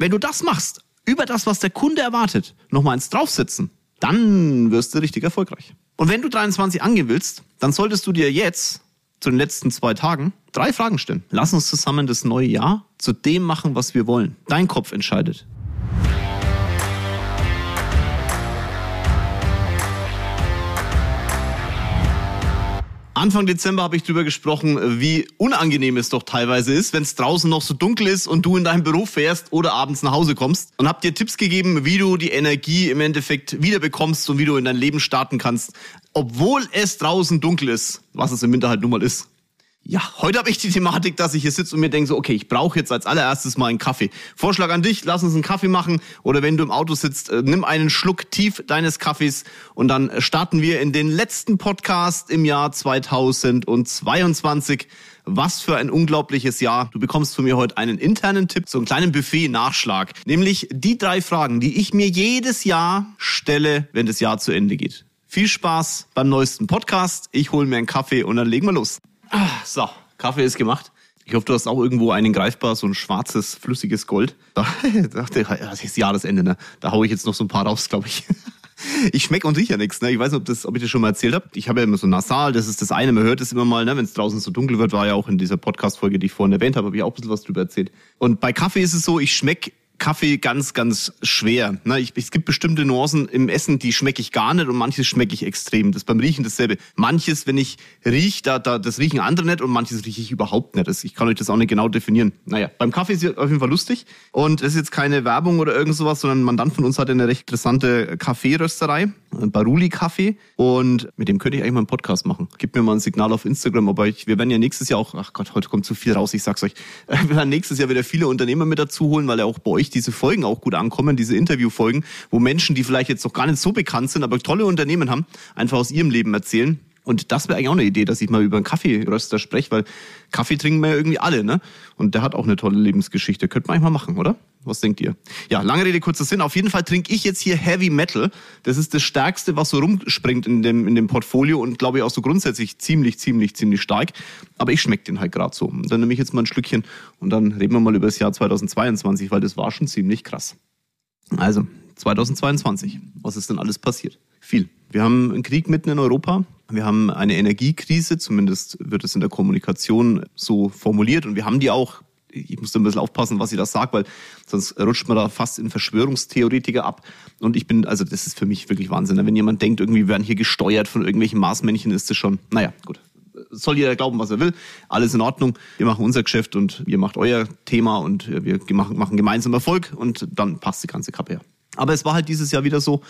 Wenn du das machst, über das, was der Kunde erwartet, nochmal eins draufsetzen, dann wirst du richtig erfolgreich. Und wenn du 23 angehen willst, dann solltest du dir jetzt zu den letzten zwei Tagen drei Fragen stellen. Lass uns zusammen das neue Jahr zu dem machen, was wir wollen. Dein Kopf entscheidet. Anfang Dezember habe ich darüber gesprochen, wie unangenehm es doch teilweise ist, wenn es draußen noch so dunkel ist und du in deinem Büro fährst oder abends nach Hause kommst. Und habe dir Tipps gegeben, wie du die Energie im Endeffekt wiederbekommst und wie du in dein Leben starten kannst, obwohl es draußen dunkel ist, was es im Winter halt nun mal ist. Ja, heute habe ich die Thematik, dass ich hier sitze und mir denke so, okay, ich brauche jetzt als allererstes mal einen Kaffee. Vorschlag an dich, lass uns einen Kaffee machen oder wenn du im Auto sitzt, äh, nimm einen Schluck tief deines Kaffees und dann starten wir in den letzten Podcast im Jahr 2022. Was für ein unglaubliches Jahr. Du bekommst von mir heute einen internen Tipp, so einen kleinen Buffet-Nachschlag. Nämlich die drei Fragen, die ich mir jedes Jahr stelle, wenn das Jahr zu Ende geht. Viel Spaß beim neuesten Podcast. Ich hole mir einen Kaffee und dann legen wir los. Ah, so, Kaffee ist gemacht. Ich hoffe, du hast auch irgendwo einen greifbar, so ein schwarzes, flüssiges Gold. Das ist Jahresende, ne? Da hau ich jetzt noch so ein paar raus, glaube ich. Ich schmecke und rieche ja nichts. Ne? Ich weiß nicht, ob, das, ob ich das schon mal erzählt habe. Ich habe ja immer so nasal, das ist das eine. Man hört es immer mal, ne? wenn es draußen so dunkel wird, war ja auch in dieser Podcast-Folge, die ich vorhin erwähnt habe, habe ich auch ein bisschen was drüber erzählt. Und bei Kaffee ist es so, ich schmecke Kaffee ganz, ganz schwer. Na, ich, es gibt bestimmte Nuancen im Essen, die schmecke ich gar nicht und manches schmecke ich extrem. Das ist beim Riechen dasselbe. Manches, wenn ich rieche, da, da, das riechen andere nicht und manches rieche ich überhaupt nicht. Das, ich kann euch das auch nicht genau definieren. Naja, beim Kaffee ist es auf jeden Fall lustig und das ist jetzt keine Werbung oder irgend sowas, sondern ein Mandant von uns hat eine recht interessante Kaffeerösterei, Baruli Kaffee und mit dem könnte ich eigentlich mal einen Podcast machen. Gib mir mal ein Signal auf Instagram, aber ich, wir werden ja nächstes Jahr auch, ach Gott, heute kommt zu viel raus, ich sag's euch, wir werden nächstes Jahr wieder viele Unternehmer mit dazu holen, weil er auch bei euch euch diese Folgen auch gut ankommen, diese Interviewfolgen, wo Menschen, die vielleicht jetzt noch gar nicht so bekannt sind, aber tolle Unternehmen haben, einfach aus ihrem Leben erzählen. Und das wäre eigentlich auch eine Idee, dass ich mal über einen Kaffeeröster spreche, weil Kaffee trinken wir ja irgendwie alle, ne? Und der hat auch eine tolle Lebensgeschichte. Könnte man eigentlich mal machen, oder? Was denkt ihr? Ja, lange Rede, kurzer Sinn. Auf jeden Fall trinke ich jetzt hier Heavy Metal. Das ist das Stärkste, was so rumspringt in dem, in dem Portfolio und glaube ich auch so grundsätzlich ziemlich, ziemlich, ziemlich stark. Aber ich schmecke den halt gerade so. Und dann nehme ich jetzt mal ein Schlückchen und dann reden wir mal über das Jahr 2022, weil das war schon ziemlich krass. Also, 2022. Was ist denn alles passiert? Viel. Wir haben einen Krieg mitten in Europa. Wir haben eine Energiekrise, zumindest wird es in der Kommunikation so formuliert. Und wir haben die auch ich muss da ein bisschen aufpassen, was ich da sage, weil sonst rutscht man da fast in Verschwörungstheoretiker ab. Und ich bin, also das ist für mich wirklich Wahnsinn. Wenn jemand denkt, irgendwie werden hier gesteuert von irgendwelchen Marsmännchen, ist das schon, naja, gut. Soll jeder glauben, was er will. Alles in Ordnung. Wir machen unser Geschäft und ihr macht euer Thema und wir machen gemeinsam Erfolg und dann passt die ganze Kappe her. Aber es war halt dieses Jahr wieder so,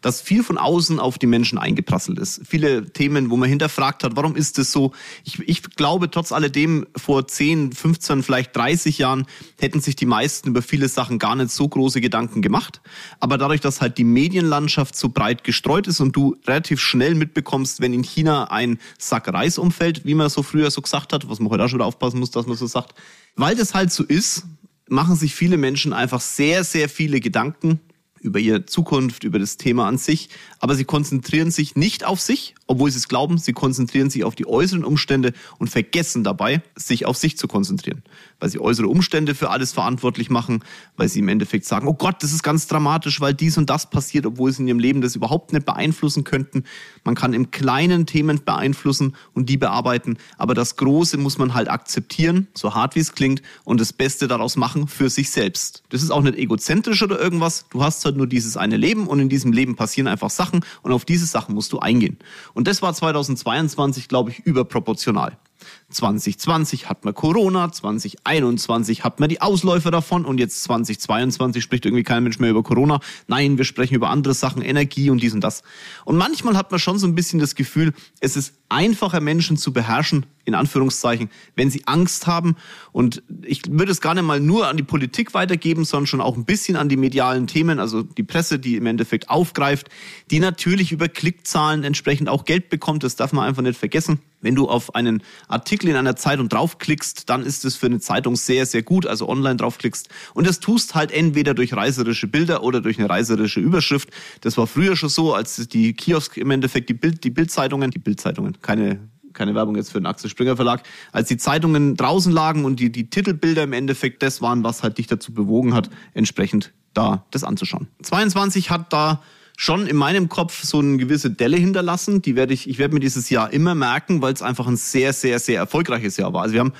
dass viel von außen auf die Menschen eingeprasselt ist. Viele Themen, wo man hinterfragt hat, warum ist das so? Ich, ich glaube, trotz alledem, vor 10, 15, vielleicht 30 Jahren hätten sich die meisten über viele Sachen gar nicht so große Gedanken gemacht. Aber dadurch, dass halt die Medienlandschaft so breit gestreut ist und du relativ schnell mitbekommst, wenn in China ein Sack Reis umfällt, wie man so früher so gesagt hat, was man heute auch schon wieder aufpassen muss, dass man so sagt, weil das halt so ist, machen sich viele Menschen einfach sehr, sehr viele Gedanken über ihre Zukunft, über das Thema an sich, aber sie konzentrieren sich nicht auf sich, obwohl sie es glauben, sie konzentrieren sich auf die äußeren Umstände und vergessen dabei, sich auf sich zu konzentrieren, weil sie äußere Umstände für alles verantwortlich machen, weil sie im Endeffekt sagen, oh Gott, das ist ganz dramatisch, weil dies und das passiert, obwohl sie in ihrem Leben das überhaupt nicht beeinflussen könnten. Man kann im kleinen Themen beeinflussen und die bearbeiten, aber das Große muss man halt akzeptieren, so hart wie es klingt, und das Beste daraus machen für sich selbst. Das ist auch nicht egozentrisch oder irgendwas, du hast halt nur dieses eine Leben und in diesem Leben passieren einfach Sachen und auf diese Sachen musst du eingehen. Und das war 2022, glaube ich, überproportional. 2020 hat man Corona, 2021 hat man die Ausläufer davon und jetzt 2022 spricht irgendwie kein Mensch mehr über Corona. Nein, wir sprechen über andere Sachen, Energie und dies und das. Und manchmal hat man schon so ein bisschen das Gefühl, es ist einfacher Menschen zu beherrschen, in Anführungszeichen, wenn sie Angst haben. Und ich würde es gar nicht mal nur an die Politik weitergeben, sondern schon auch ein bisschen an die medialen Themen, also die Presse, die im Endeffekt aufgreift, die natürlich über Klickzahlen entsprechend auch Geld bekommt. Das darf man einfach nicht vergessen. Wenn du auf einen Artikel in einer Zeitung draufklickst, dann ist es für eine Zeitung sehr, sehr gut, also online draufklickst. Und das tust halt entweder durch reißerische Bilder oder durch eine reißerische Überschrift. Das war früher schon so, als die Kiosk im Endeffekt die Bild, die Bildzeitungen, die Bildzeitungen, keine keine Werbung jetzt für den Axel Springer Verlag, als die Zeitungen draußen lagen und die, die Titelbilder im Endeffekt das waren, was halt dich dazu bewogen hat, entsprechend da das anzuschauen. 22 hat da schon in meinem Kopf so eine gewisse Delle hinterlassen. Die werde ich, ich werde mir dieses Jahr immer merken, weil es einfach ein sehr, sehr, sehr erfolgreiches Jahr war. Also wir haben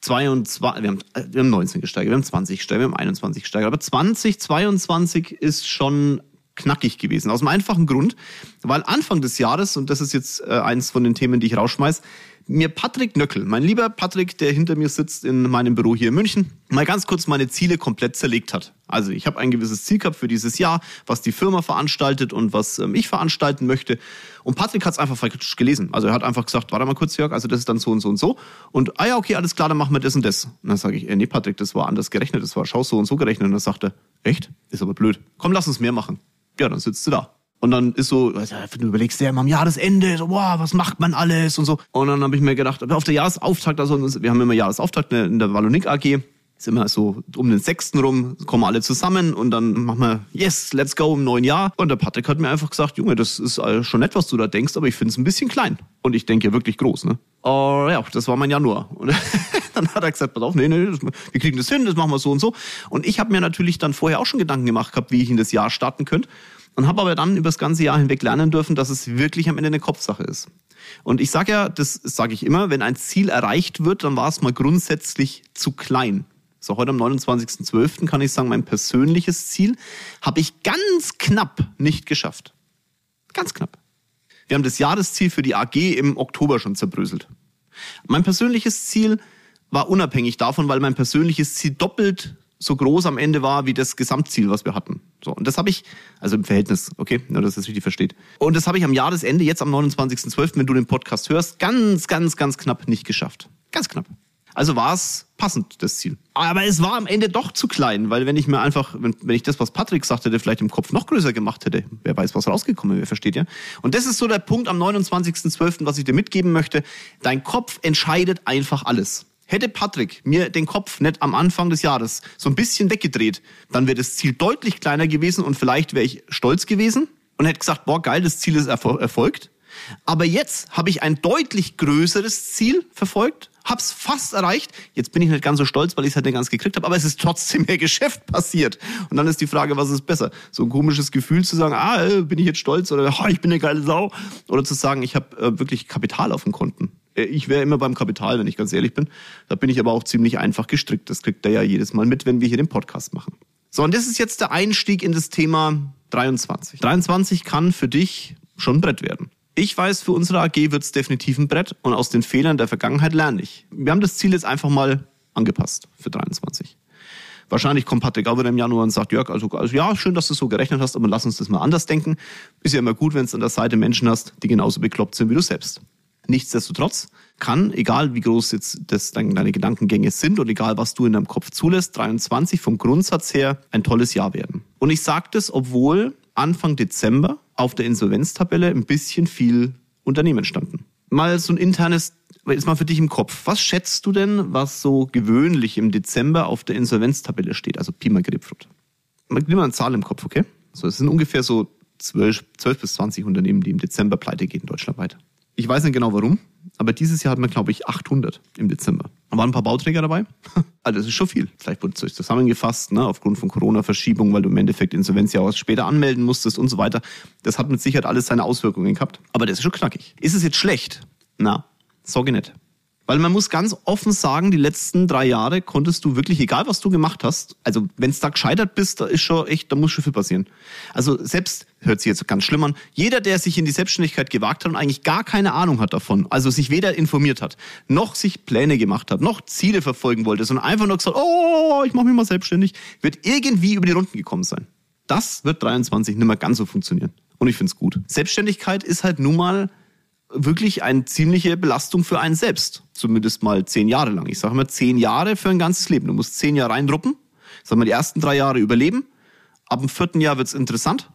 22, wir haben, wir haben 19 gesteigert, wir haben 20 gesteigert, wir haben 21 gesteigert. Aber 2022 ist schon knackig gewesen. Aus dem einfachen Grund, weil Anfang des Jahres, und das ist jetzt äh, eins von den Themen, die ich rausschmeiß, mir Patrick Nöckel, mein lieber Patrick, der hinter mir sitzt in meinem Büro hier in München, mal ganz kurz meine Ziele komplett zerlegt hat. Also ich habe ein gewisses Ziel gehabt für dieses Jahr, was die Firma veranstaltet und was ähm, ich veranstalten möchte. Und Patrick hat es einfach falsch gelesen. Also er hat einfach gesagt, warte mal kurz, Jörg, also das ist dann so und so und so. Und ah ja, okay, alles klar, dann machen wir das und das. Und dann sage ich, äh, nee, Patrick, das war anders gerechnet, das war schau so und so gerechnet. Und dann sagt er, echt? Ist aber blöd. Komm, lass uns mehr machen. Ja, dann sitzt du da. Und dann ist so, du überlegst ja am Jahresende, so, wow, was macht man alles und so. Und dann habe ich mir gedacht, auf der Jahresauftakt, also wir haben immer Jahresauftakt in der Wallonik AG, ist immer so um den sechsten rum, kommen alle zusammen und dann machen wir, yes, let's go im neuen Jahr. Und der Patrick hat mir einfach gesagt, Junge, das ist schon nett, was du da denkst, aber ich finde es ein bisschen klein. Und ich denke ja wirklich groß, ne? Oh ja, das war mein Januar. Und dann hat er gesagt, pass auf, nee, nee, wir kriegen das hin, das machen wir so und so. Und ich habe mir natürlich dann vorher auch schon Gedanken gemacht gehabt, wie ich in das Jahr starten könnte und habe aber dann über das ganze Jahr hinweg lernen dürfen, dass es wirklich am Ende eine Kopfsache ist. Und ich sage ja, das sage ich immer, wenn ein Ziel erreicht wird, dann war es mal grundsätzlich zu klein. So heute am 29.12. kann ich sagen, mein persönliches Ziel habe ich ganz knapp nicht geschafft. Ganz knapp. Wir haben das Jahresziel für die AG im Oktober schon zerbröselt. Mein persönliches Ziel war unabhängig davon, weil mein persönliches Ziel doppelt so groß am Ende war wie das Gesamtziel, was wir hatten. So, und das habe ich, also im Verhältnis, okay, nur dass das richtig versteht. Und das habe ich am Jahresende, jetzt am 29.12., wenn du den Podcast hörst, ganz, ganz, ganz knapp nicht geschafft. Ganz knapp. Also war es passend, das Ziel. Aber es war am Ende doch zu klein, weil wenn ich mir einfach, wenn, wenn ich das, was Patrick sagt hätte, vielleicht im Kopf noch größer gemacht hätte, wer weiß, was rausgekommen wäre, versteht ihr? Und das ist so der Punkt am 29.12., was ich dir mitgeben möchte. Dein Kopf entscheidet einfach alles. Hätte Patrick mir den Kopf nicht am Anfang des Jahres so ein bisschen weggedreht, dann wäre das Ziel deutlich kleiner gewesen und vielleicht wäre ich stolz gewesen und hätte gesagt, boah, geil, das Ziel ist erfolgt. Aber jetzt habe ich ein deutlich größeres Ziel verfolgt, hab's fast erreicht. Jetzt bin ich nicht ganz so stolz, weil ich es halt nicht ganz gekriegt habe, aber es ist trotzdem mehr Geschäft passiert. Und dann ist die Frage, was ist besser? So ein komisches Gefühl zu sagen, ah, äh, bin ich jetzt stolz oder ah, ich bin eine geile Sau. Oder zu sagen, ich habe äh, wirklich Kapital auf dem Konten. Äh, ich wäre immer beim Kapital, wenn ich ganz ehrlich bin. Da bin ich aber auch ziemlich einfach gestrickt. Das kriegt er ja jedes Mal mit, wenn wir hier den Podcast machen. So, und das ist jetzt der Einstieg in das Thema 23. 23 kann für dich schon ein Brett werden. Ich weiß, für unsere AG wird es definitiv ein Brett und aus den Fehlern der Vergangenheit lerne ich. Wir haben das Ziel jetzt einfach mal angepasst für 23. Wahrscheinlich kommt Patrick auch wieder im Januar und sagt, Jörg, also, also ja, schön, dass du so gerechnet hast, aber lass uns das mal anders denken. Ist ja immer gut, wenn du an der Seite Menschen hast, die genauso bekloppt sind wie du selbst. Nichtsdestotrotz kann, egal wie groß jetzt das, deine Gedankengänge sind und egal was du in deinem Kopf zulässt, 23 vom Grundsatz her ein tolles Jahr werden. Und ich sage das, obwohl Anfang Dezember auf der Insolvenztabelle ein bisschen viel Unternehmen standen. Mal so ein internes, jetzt mal für dich im Kopf. Was schätzt du denn, was so gewöhnlich im Dezember auf der Insolvenztabelle steht? Also Pi mal Grapefruit. Nimm mal eine Zahl im Kopf, okay? So, es sind ungefähr so 12, 12 bis 20 Unternehmen, die im Dezember pleite gehen, deutschlandweit. Ich weiß nicht genau warum, aber dieses Jahr hatten wir, glaube ich, 800 im Dezember. Da waren ein paar Bauträger dabei. Also das ist schon viel. Vielleicht wurde es euch zusammengefasst, ne, aufgrund von Corona-Verschiebung, weil du im Endeffekt Insolvenzjahr später anmelden musstest und so weiter. Das hat mit Sicherheit alles seine Auswirkungen gehabt. Aber das ist schon knackig. Ist es jetzt schlecht? Na, sorge nicht. Weil man muss ganz offen sagen, die letzten drei Jahre konntest du wirklich, egal was du gemacht hast, also wenn es da gescheitert bist, da ist schon echt, da muss schon viel passieren. Also selbst, hört sich jetzt ganz schlimm an, jeder, der sich in die Selbstständigkeit gewagt hat und eigentlich gar keine Ahnung hat davon, also sich weder informiert hat, noch sich Pläne gemacht hat, noch Ziele verfolgen wollte, sondern einfach nur gesagt, oh, ich mache mich mal selbstständig, wird irgendwie über die Runden gekommen sein. Das wird 23 nicht mehr ganz so funktionieren. Und ich finde es gut. Selbstständigkeit ist halt nun mal wirklich eine ziemliche Belastung für einen selbst. Zumindest mal zehn Jahre lang. Ich sage immer zehn Jahre für ein ganzes Leben. Du musst zehn Jahre reindruppen. Sagen wir die ersten drei Jahre überleben. Ab dem vierten Jahr wird's interessant.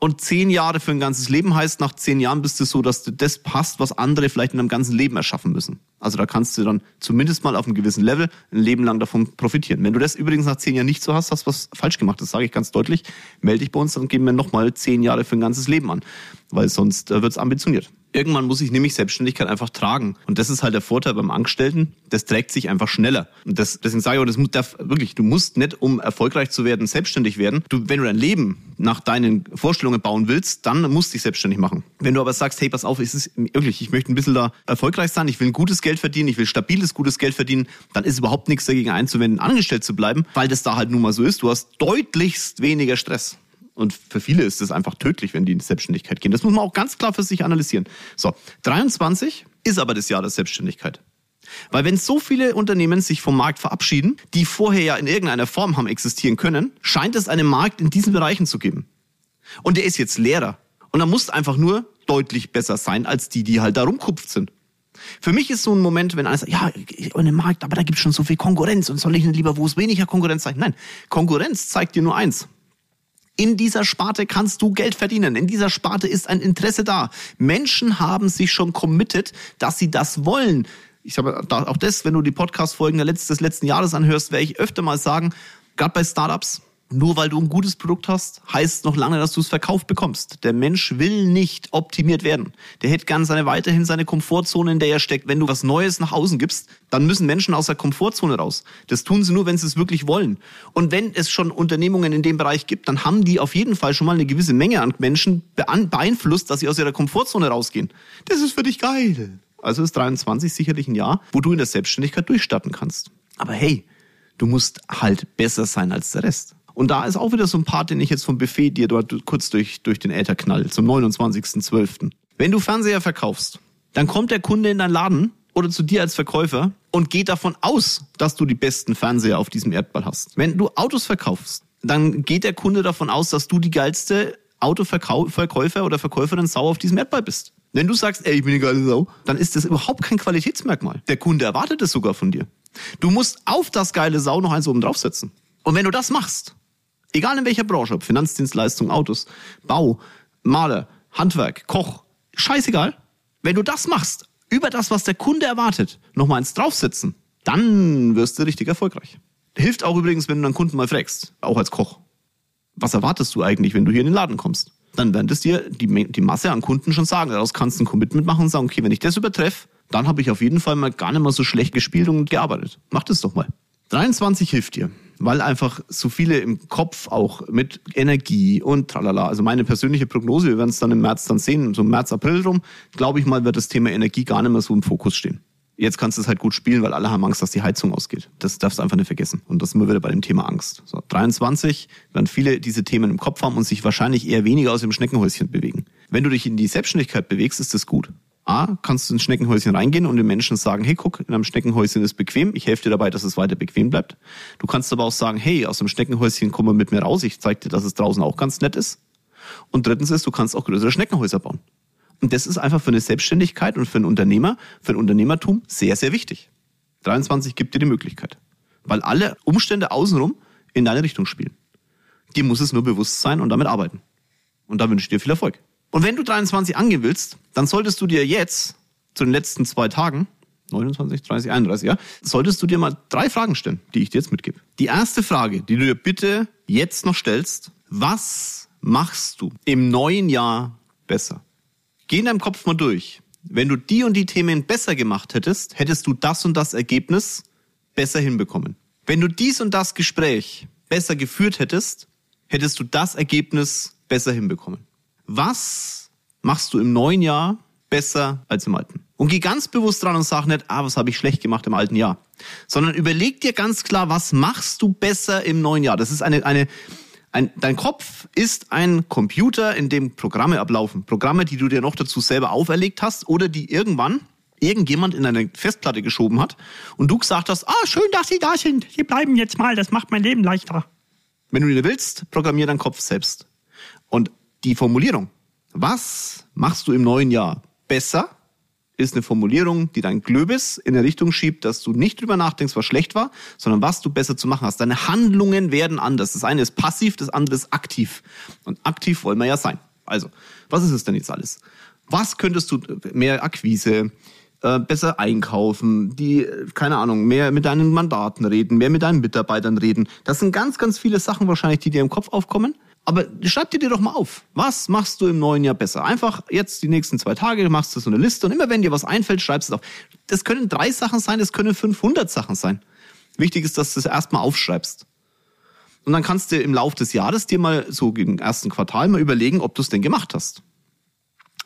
Und zehn Jahre für ein ganzes Leben heißt, nach zehn Jahren bist du so, dass du das passt, was andere vielleicht in einem ganzen Leben erschaffen müssen. Also da kannst du dann zumindest mal auf einem gewissen Level ein Leben lang davon profitieren. Wenn du das übrigens nach zehn Jahren nicht so hast, hast du was falsch gemacht. Das sage ich ganz deutlich. Melde dich bei uns, dann geben wir nochmal zehn Jahre für ein ganzes Leben an. Weil sonst äh, wird's ambitioniert. Irgendwann muss ich nämlich Selbstständigkeit einfach tragen. Und das ist halt der Vorteil beim Angestellten. Das trägt sich einfach schneller. Und das, deswegen sage ich auch, das muss, darf, wirklich, du musst nicht, um erfolgreich zu werden, selbstständig werden. Du, wenn du dein Leben nach deinen Vorstellungen bauen willst, dann musst du dich selbstständig machen. Wenn du aber sagst, hey, pass auf, ist es wirklich, ich möchte ein bisschen da erfolgreich sein, ich will ein gutes Geld verdienen, ich will stabiles, gutes Geld verdienen, dann ist überhaupt nichts dagegen einzuwenden, angestellt zu bleiben, weil das da halt nun mal so ist. Du hast deutlichst weniger Stress. Und für viele ist es einfach tödlich, wenn die in die Selbstständigkeit gehen. Das muss man auch ganz klar für sich analysieren. So, 23 ist aber das Jahr der Selbstständigkeit. Weil wenn so viele Unternehmen sich vom Markt verabschieden, die vorher ja in irgendeiner Form haben existieren können, scheint es einen Markt in diesen Bereichen zu geben. Und der ist jetzt leerer. Und er muss einfach nur deutlich besser sein als die, die halt da rumkupft sind. Für mich ist so ein Moment, wenn einer sagt, ja, in dem Markt, aber da gibt es schon so viel Konkurrenz und soll ich nicht lieber, wo es weniger Konkurrenz sein? Nein, Konkurrenz zeigt dir nur eins. In dieser Sparte kannst du Geld verdienen. In dieser Sparte ist ein Interesse da. Menschen haben sich schon committed, dass sie das wollen. Ich habe auch das, wenn du die Podcast-Folgen des letzten Jahres anhörst, werde ich öfter mal sagen, gerade bei Startups, nur weil du ein gutes Produkt hast, heißt noch lange, dass du es verkauft bekommst. Der Mensch will nicht optimiert werden. Der hätte gern seine weiterhin seine Komfortzone, in der er steckt. Wenn du was Neues nach außen gibst, dann müssen Menschen aus der Komfortzone raus. Das tun sie nur, wenn sie es wirklich wollen. Und wenn es schon Unternehmungen in dem Bereich gibt, dann haben die auf jeden Fall schon mal eine gewisse Menge an Menschen beeinflusst, dass sie aus ihrer Komfortzone rausgehen. Das ist für dich geil. Also ist 23 sicherlich ein Jahr, wo du in der Selbstständigkeit durchstarten kannst. Aber hey, du musst halt besser sein als der Rest. Und da ist auch wieder so ein Part, den ich jetzt vom Buffet dir dort kurz durch, durch den Äther knall, zum 29.12. Wenn du Fernseher verkaufst, dann kommt der Kunde in deinen Laden oder zu dir als Verkäufer und geht davon aus, dass du die besten Fernseher auf diesem Erdball hast. Wenn du Autos verkaufst, dann geht der Kunde davon aus, dass du die geilste Autoverkäufer oder Verkäuferin Sau auf diesem Erdball bist. Wenn du sagst, ey, ich bin eine geile Sau, dann ist das überhaupt kein Qualitätsmerkmal. Der Kunde erwartet es sogar von dir. Du musst auf das geile Sau noch eins oben draufsetzen. Und wenn du das machst, Egal in welcher Branche, ob Finanzdienstleistung, Autos, Bau, Maler, Handwerk, Koch, scheißegal. Wenn du das machst, über das, was der Kunde erwartet, nochmal eins draufsetzen, dann wirst du richtig erfolgreich. Hilft auch übrigens, wenn du deinen Kunden mal fragst, auch als Koch. Was erwartest du eigentlich, wenn du hier in den Laden kommst? Dann werden es dir die, die Masse an Kunden schon sagen. Daraus kannst du ein Commitment machen und sagen, okay, wenn ich das übertreffe, dann habe ich auf jeden Fall mal gar nicht mal so schlecht gespielt und gearbeitet. Mach das doch mal. 23 hilft dir weil einfach so viele im Kopf auch mit Energie und tralala. Also meine persönliche Prognose, wir werden es dann im März dann sehen, so im März, April rum, glaube ich mal, wird das Thema Energie gar nicht mehr so im Fokus stehen. Jetzt kannst du es halt gut spielen, weil alle haben Angst, dass die Heizung ausgeht. Das darfst du einfach nicht vergessen. Und das sind wir wieder bei dem Thema Angst. So, 23 werden viele diese Themen im Kopf haben und sich wahrscheinlich eher weniger aus dem Schneckenhäuschen bewegen. Wenn du dich in die Selbstständigkeit bewegst, ist das gut. A, kannst du ins Schneckenhäuschen reingehen und den Menschen sagen, hey, guck, in einem Schneckenhäuschen ist bequem, ich helfe dir dabei, dass es weiter bequem bleibt. Du kannst aber auch sagen, hey, aus dem Schneckenhäuschen komm mal mit mir raus, ich zeig dir, dass es draußen auch ganz nett ist. Und drittens ist, du kannst auch größere Schneckenhäuser bauen. Und das ist einfach für eine Selbstständigkeit und für einen Unternehmer, für ein Unternehmertum sehr, sehr wichtig. 23 gibt dir die Möglichkeit. Weil alle Umstände außenrum in deine Richtung spielen. Dir muss es nur bewusst sein und damit arbeiten. Und da wünsche ich dir viel Erfolg. Und wenn du 23 angehen willst, dann solltest du dir jetzt zu den letzten zwei Tagen 29, 30, 31, ja, solltest du dir mal drei Fragen stellen, die ich dir jetzt mitgebe. Die erste Frage, die du dir bitte jetzt noch stellst, was machst du im neuen Jahr besser? Geh in deinem Kopf mal durch. Wenn du die und die Themen besser gemacht hättest, hättest du das und das Ergebnis besser hinbekommen. Wenn du dies und das Gespräch besser geführt hättest, hättest du das Ergebnis besser hinbekommen. Was machst du im neuen Jahr besser als im alten? Und geh ganz bewusst dran und sag nicht, ah, was habe ich schlecht gemacht im alten Jahr. Sondern überleg dir ganz klar, was machst du besser im neuen Jahr? Das ist eine, eine, ein, dein Kopf ist ein Computer, in dem Programme ablaufen. Programme, die du dir noch dazu selber auferlegt hast oder die irgendwann irgendjemand in eine Festplatte geschoben hat und du gesagt hast, ah, schön, dass Sie da sind. Sie bleiben jetzt mal, das macht mein Leben leichter. Wenn du dir willst, programmier deinen Kopf selbst. Und die Formulierung, was machst du im neuen Jahr besser, ist eine Formulierung, die dein Glöbis in eine Richtung schiebt, dass du nicht drüber nachdenkst, was schlecht war, sondern was du besser zu machen hast. Deine Handlungen werden anders. Das eine ist passiv, das andere ist aktiv. Und aktiv wollen wir ja sein. Also, was ist es denn jetzt alles? Was könntest du mehr Akquise, äh, besser einkaufen, die, keine Ahnung, mehr mit deinen Mandaten reden, mehr mit deinen Mitarbeitern reden. Das sind ganz, ganz viele Sachen wahrscheinlich, die dir im Kopf aufkommen. Aber schreib dir doch mal auf. Was machst du im neuen Jahr besser? Einfach jetzt die nächsten zwei Tage machst du so eine Liste und immer wenn dir was einfällt, schreibst du es auf. Das können drei Sachen sein, das können 500 Sachen sein. Wichtig ist, dass du es erstmal aufschreibst. Und dann kannst du im Laufe des Jahres dir mal so im ersten Quartal mal überlegen, ob du es denn gemacht hast.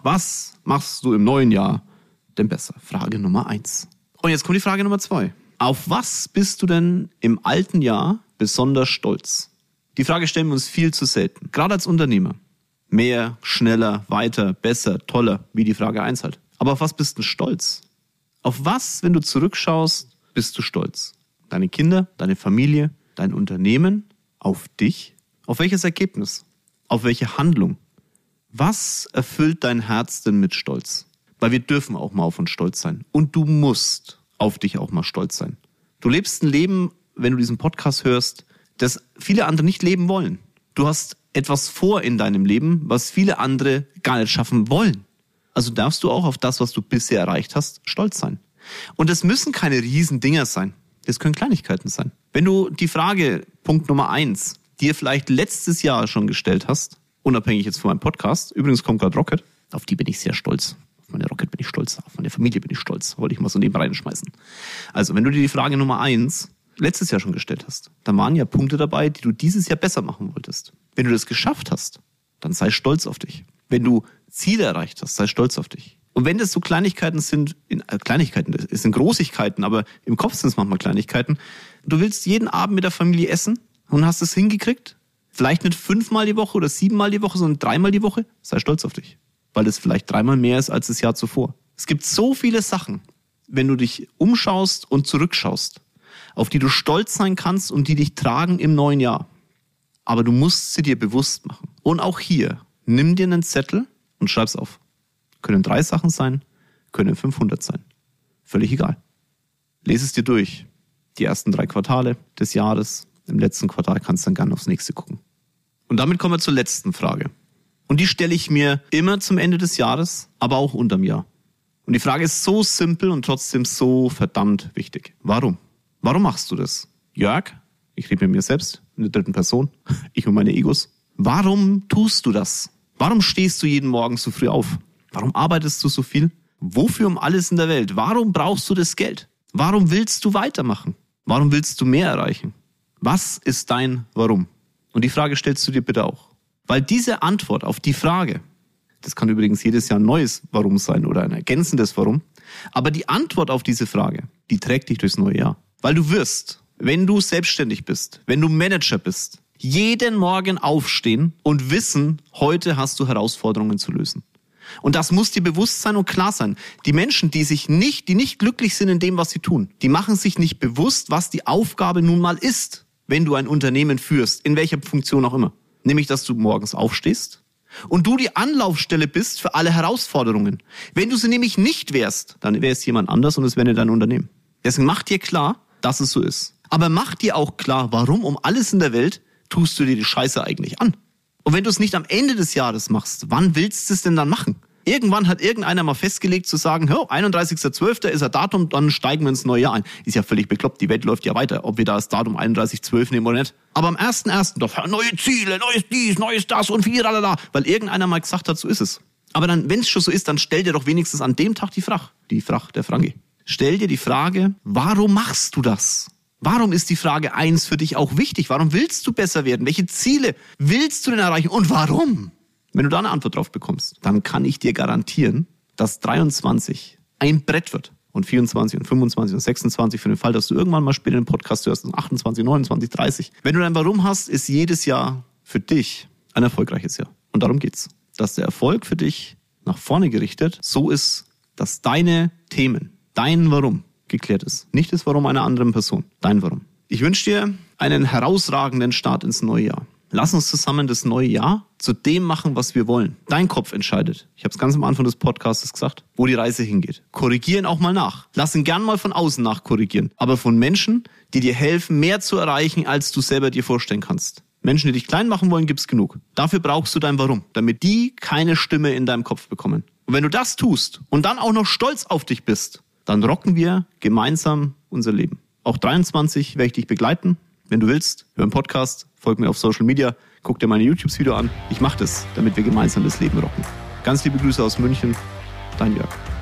Was machst du im neuen Jahr denn besser? Frage Nummer eins. Und jetzt kommt die Frage Nummer zwei. Auf was bist du denn im alten Jahr besonders stolz? Die Frage stellen wir uns viel zu selten, gerade als Unternehmer. Mehr, schneller, weiter, besser, toller, wie die Frage 1 halt. Aber auf was bist du stolz? Auf was, wenn du zurückschaust, bist du stolz? Deine Kinder, deine Familie, dein Unternehmen, auf dich? Auf welches Ergebnis? Auf welche Handlung? Was erfüllt dein Herz denn mit Stolz? Weil wir dürfen auch mal auf uns stolz sein. Und du musst auf dich auch mal stolz sein. Du lebst ein Leben, wenn du diesen Podcast hörst, das viele andere nicht leben wollen. Du hast etwas vor in deinem Leben, was viele andere gar nicht schaffen wollen. Also darfst du auch auf das, was du bisher erreicht hast, stolz sein. Und es müssen keine Riesendinger sein. Es können Kleinigkeiten sein. Wenn du die Frage, Punkt Nummer eins, dir vielleicht letztes Jahr schon gestellt hast, unabhängig jetzt von meinem Podcast, übrigens kommt gerade Rocket, auf die bin ich sehr stolz. Auf meine Rocket bin ich stolz, auf meine Familie bin ich stolz. Wollte ich mal so nebenbei reinschmeißen. Also, wenn du dir die Frage Nummer eins letztes Jahr schon gestellt hast, dann waren ja Punkte dabei, die du dieses Jahr besser machen wolltest. Wenn du das geschafft hast, dann sei stolz auf dich. Wenn du Ziele erreicht hast, sei stolz auf dich. Und wenn das so Kleinigkeiten sind, in, äh, Kleinigkeiten, es sind Großigkeiten, aber im Kopf sind es manchmal Kleinigkeiten. Du willst jeden Abend mit der Familie essen und hast es hingekriegt, vielleicht nicht fünfmal die Woche oder siebenmal die Woche, sondern dreimal die Woche, sei stolz auf dich. Weil es vielleicht dreimal mehr ist als das Jahr zuvor. Es gibt so viele Sachen, wenn du dich umschaust und zurückschaust, auf die du stolz sein kannst und die dich tragen im neuen Jahr. Aber du musst sie dir bewusst machen. Und auch hier, nimm dir einen Zettel und schreib's auf. Können drei Sachen sein, können 500 sein. Völlig egal. Lese es dir durch. Die ersten drei Quartale des Jahres. Im letzten Quartal kannst du dann gerne aufs nächste gucken. Und damit kommen wir zur letzten Frage. Und die stelle ich mir immer zum Ende des Jahres, aber auch unterm Jahr. Und die Frage ist so simpel und trotzdem so verdammt wichtig. Warum? Warum machst du das? Jörg, ich rede mit mir selbst in der dritten Person, ich und meine Egos. Warum tust du das? Warum stehst du jeden Morgen so früh auf? Warum arbeitest du so viel? Wofür um alles in der Welt? Warum brauchst du das Geld? Warum willst du weitermachen? Warum willst du mehr erreichen? Was ist dein Warum? Und die Frage stellst du dir bitte auch. Weil diese Antwort auf die Frage, das kann übrigens jedes Jahr ein neues Warum sein oder ein ergänzendes Warum, aber die Antwort auf diese Frage, die trägt dich durchs neue Jahr. Weil du wirst, wenn du selbstständig bist, wenn du Manager bist, jeden Morgen aufstehen und wissen, heute hast du Herausforderungen zu lösen. Und das muss dir bewusst sein und klar sein. Die Menschen, die sich nicht, die nicht glücklich sind in dem, was sie tun, die machen sich nicht bewusst, was die Aufgabe nun mal ist, wenn du ein Unternehmen führst, in welcher Funktion auch immer. Nämlich, dass du morgens aufstehst und du die Anlaufstelle bist für alle Herausforderungen. Wenn du sie nämlich nicht wärst, dann wäre es jemand anders und es wäre dein Unternehmen. Deswegen mach dir klar, dass es so ist. Aber mach dir auch klar, warum um alles in der Welt tust du dir die Scheiße eigentlich an? Und wenn du es nicht am Ende des Jahres machst, wann willst du es denn dann machen? Irgendwann hat irgendeiner mal festgelegt zu sagen, 31.12. ist ein Datum, dann steigen wir ins neue Jahr ein. Ist ja völlig bekloppt, die Welt läuft ja weiter, ob wir da das Datum 31.12 nehmen oder nicht. Aber am 1.1. doch neue Ziele, neues dies, neues das und viel, da, weil irgendeiner mal gesagt hat, so ist es. Aber dann, wenn es schon so ist, dann stell dir doch wenigstens an dem Tag die Frach, die Frach der Frangi stell dir die Frage, warum machst du das? Warum ist die Frage eins für dich auch wichtig? Warum willst du besser werden? Welche Ziele willst du denn erreichen und warum? Wenn du da eine Antwort drauf bekommst, dann kann ich dir garantieren, dass 23 ein Brett wird und 24 und 25 und 26 für den Fall, dass du irgendwann mal später einen Podcast hörst, und 28, 29, 30. Wenn du dein Warum hast, ist jedes Jahr für dich ein erfolgreiches Jahr. Und darum geht's. Dass der Erfolg für dich nach vorne gerichtet so ist, dass deine Themen, dein Warum geklärt ist. Nicht das Warum einer anderen Person. Dein Warum. Ich wünsche dir einen herausragenden Start ins neue Jahr. Lass uns zusammen das neue Jahr zu dem machen, was wir wollen. Dein Kopf entscheidet. Ich habe es ganz am Anfang des Podcasts gesagt, wo die Reise hingeht. Korrigieren auch mal nach. Lass ihn gern mal von außen nachkorrigieren. Aber von Menschen, die dir helfen, mehr zu erreichen, als du selber dir vorstellen kannst. Menschen, die dich klein machen wollen, gibt's genug. Dafür brauchst du dein Warum, damit die keine Stimme in deinem Kopf bekommen. Und wenn du das tust und dann auch noch stolz auf dich bist, dann rocken wir gemeinsam unser Leben. Auch 23 werde ich dich begleiten Wenn du willst, hör einen Podcast, folg mir auf Social Media, guck dir meine YouTube-Video an. Ich mache das, damit wir gemeinsam das Leben rocken. Ganz liebe Grüße aus München, dein Jörg.